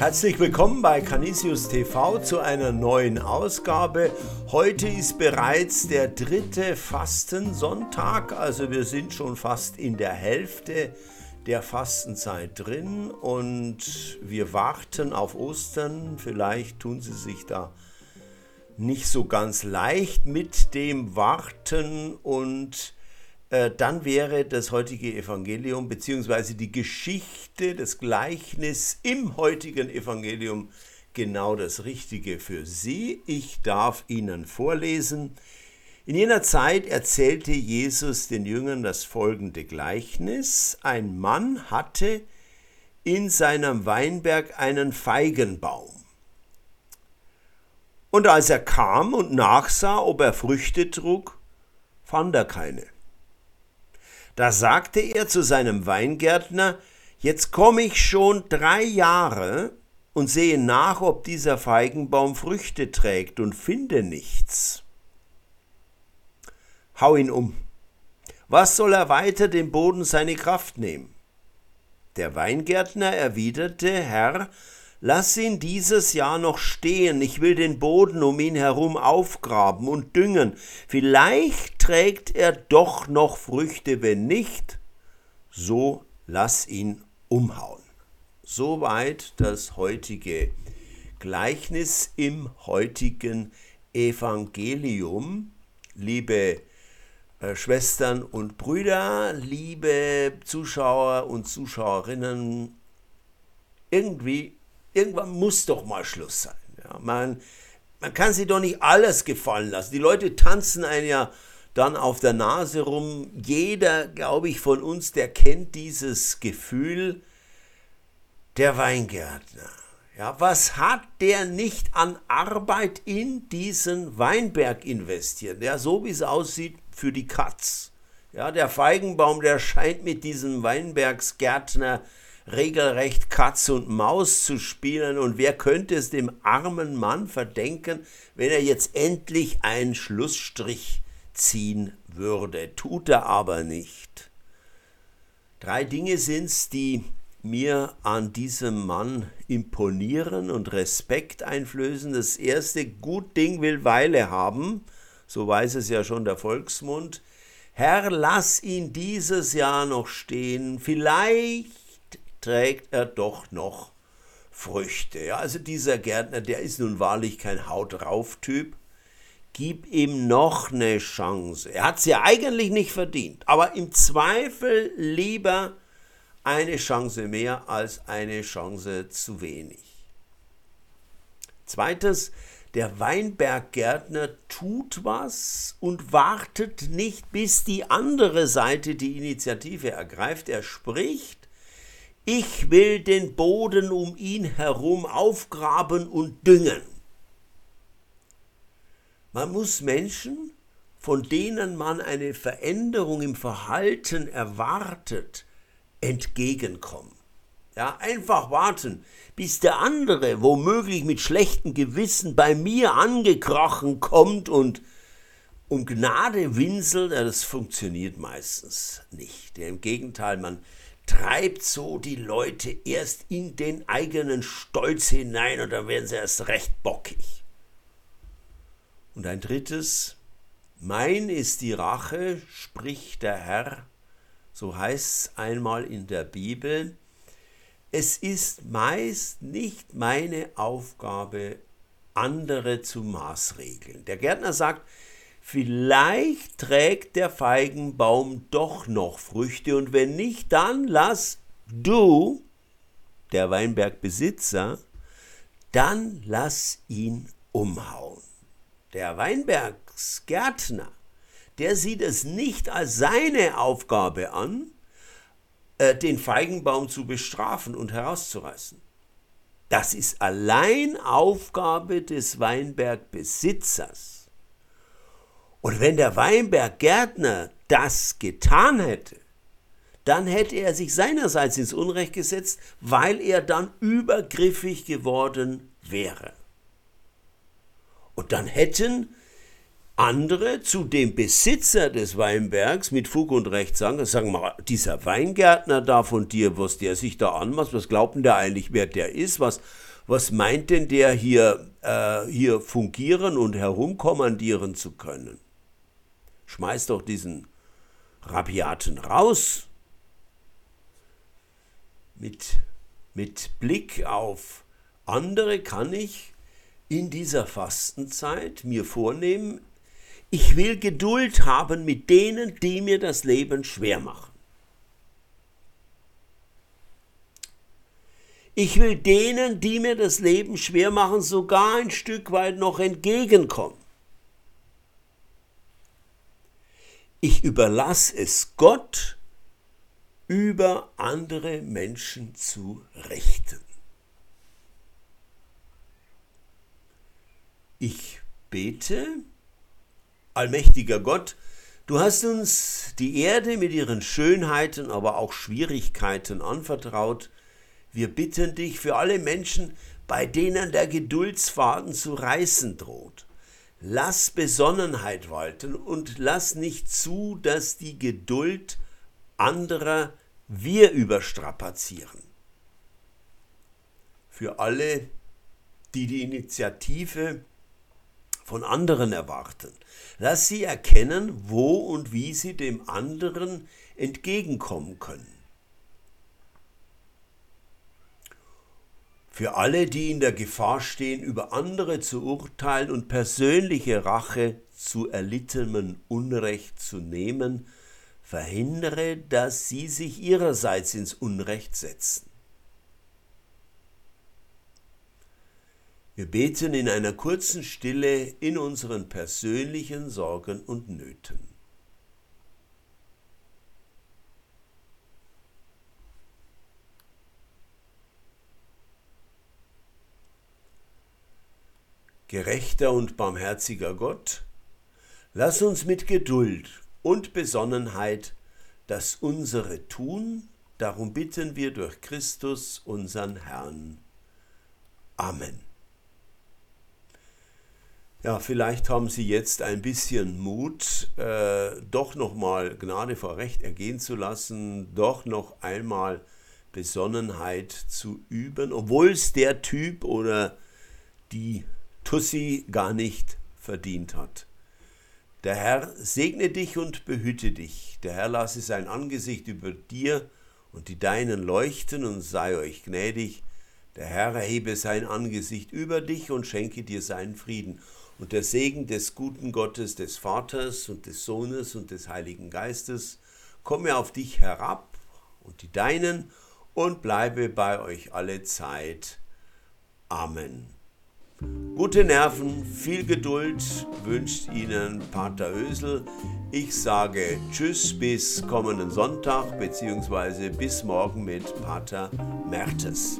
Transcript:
Herzlich willkommen bei Canisius TV zu einer neuen Ausgabe. Heute ist bereits der dritte Fastensonntag, also wir sind schon fast in der Hälfte der Fastenzeit drin und wir warten auf Ostern. Vielleicht tun Sie sich da nicht so ganz leicht mit dem Warten und äh, dann wäre das heutige Evangelium bzw. die Geschichte, das Gleichnis im heutigen Evangelium genau das Richtige für Sie. Ich darf Ihnen vorlesen. In jener Zeit erzählte Jesus den Jüngern das folgende Gleichnis. Ein Mann hatte in seinem Weinberg einen Feigenbaum. Und als er kam und nachsah, ob er Früchte trug, fand er keine. Da sagte er zu seinem Weingärtner, Jetzt komme ich schon drei Jahre und sehe nach, ob dieser Feigenbaum Früchte trägt und finde nichts. Hau ihn um. Was soll er weiter dem Boden seine Kraft nehmen? Der Weingärtner erwiderte, Herr, Lass ihn dieses Jahr noch stehen, ich will den Boden um ihn herum aufgraben und düngen, vielleicht trägt er doch noch Früchte, wenn nicht, so lass ihn umhauen. Soweit das heutige Gleichnis im heutigen Evangelium. Liebe äh, Schwestern und Brüder, liebe Zuschauer und Zuschauerinnen, irgendwie irgendwann muss doch mal Schluss sein. Ja, man, man kann sich doch nicht alles gefallen lassen. Die Leute tanzen einen ja dann auf der Nase rum. Jeder, glaube ich, von uns, der kennt dieses Gefühl, der Weingärtner. Ja, was hat der nicht an Arbeit in diesen Weinberg investiert? Ja, so wie es aussieht für die Katz. Ja, der Feigenbaum, der scheint mit diesem Weinbergsgärtner regelrecht Katz und Maus zu spielen. Und wer könnte es dem armen Mann verdenken, wenn er jetzt endlich einen Schlussstrich ziehen würde? Tut er aber nicht. Drei Dinge sind's, die mir an diesem Mann imponieren und Respekt einflößen. Das erste, gut Ding will Weile haben, so weiß es ja schon der Volksmund. Herr, lass ihn dieses Jahr noch stehen, vielleicht trägt er doch noch Früchte. Ja, also dieser Gärtner, der ist nun wahrlich kein Haut drauf Typ. Gib ihm noch eine Chance. Er hat sie ja eigentlich nicht verdient, aber im Zweifel lieber eine Chance mehr als eine Chance zu wenig. Zweites, der Weinberggärtner tut was und wartet nicht, bis die andere Seite die Initiative ergreift. Er spricht ich will den Boden um ihn herum aufgraben und düngen. Man muss Menschen, von denen man eine Veränderung im Verhalten erwartet, entgegenkommen. Ja, einfach warten, bis der andere womöglich mit schlechtem Gewissen bei mir angekrochen kommt und um Gnade winselt, das funktioniert meistens nicht. Im Gegenteil, man treibt so die Leute erst in den eigenen Stolz hinein und dann werden sie erst recht bockig. Und ein drittes, mein ist die Rache, spricht der Herr, so heißt es einmal in der Bibel. Es ist meist nicht meine Aufgabe, andere zu maßregeln. Der Gärtner sagt, Vielleicht trägt der Feigenbaum doch noch Früchte und wenn nicht, dann lass du, der Weinbergbesitzer, dann lass ihn umhauen. Der Weinbergsgärtner, der sieht es nicht als seine Aufgabe an, äh, den Feigenbaum zu bestrafen und herauszureißen. Das ist allein Aufgabe des Weinbergbesitzers. Und wenn der Weinberggärtner das getan hätte, dann hätte er sich seinerseits ins Unrecht gesetzt, weil er dann übergriffig geworden wäre. Und dann hätten andere zu dem Besitzer des Weinbergs mit Fug und Recht sagen, sagen mal, dieser Weingärtner da von dir, was der sich da anmacht, was glaubt denn der eigentlich, wer der ist, was, Was meint denn der hier, äh, hier fungieren und herumkommandieren zu können? Schmeiß doch diesen Rabiaten raus. Mit, mit Blick auf andere kann ich in dieser Fastenzeit mir vornehmen, ich will Geduld haben mit denen, die mir das Leben schwer machen. Ich will denen, die mir das Leben schwer machen, sogar ein Stück weit noch entgegenkommen. Ich überlasse es Gott, über andere Menschen zu richten. Ich bete, allmächtiger Gott, du hast uns die Erde mit ihren Schönheiten, aber auch Schwierigkeiten anvertraut. Wir bitten dich für alle Menschen, bei denen der Geduldsfaden zu reißen droht. Lass Besonnenheit walten und lass nicht zu, dass die Geduld anderer wir überstrapazieren. Für alle, die die Initiative von anderen erwarten. Lass sie erkennen, wo und wie sie dem anderen entgegenkommen können. Für alle, die in der Gefahr stehen, über andere zu urteilen und persönliche Rache zu erlittenem Unrecht zu nehmen, verhindere, dass sie sich ihrerseits ins Unrecht setzen. Wir beten in einer kurzen Stille in unseren persönlichen Sorgen und Nöten. Gerechter und barmherziger Gott, lass uns mit Geduld und Besonnenheit das unsere tun, darum bitten wir durch Christus unseren Herrn. Amen. Ja, vielleicht haben Sie jetzt ein bisschen Mut, äh, doch nochmal Gnade vor Recht ergehen zu lassen, doch noch einmal Besonnenheit zu üben, obwohl es der Typ oder die Tussi gar nicht verdient hat. Der Herr segne dich und behüte dich. Der Herr lasse sein Angesicht über dir und die Deinen leuchten und sei euch gnädig. Der Herr erhebe sein Angesicht über dich und schenke dir seinen Frieden und der Segen des guten Gottes, des Vaters und des Sohnes und des Heiligen Geistes komme auf dich herab und die Deinen und bleibe bei euch alle Zeit. Amen. Gute Nerven, viel Geduld wünscht Ihnen Pater Ösel. Ich sage Tschüss bis kommenden Sonntag bzw. bis morgen mit Pater Mertes.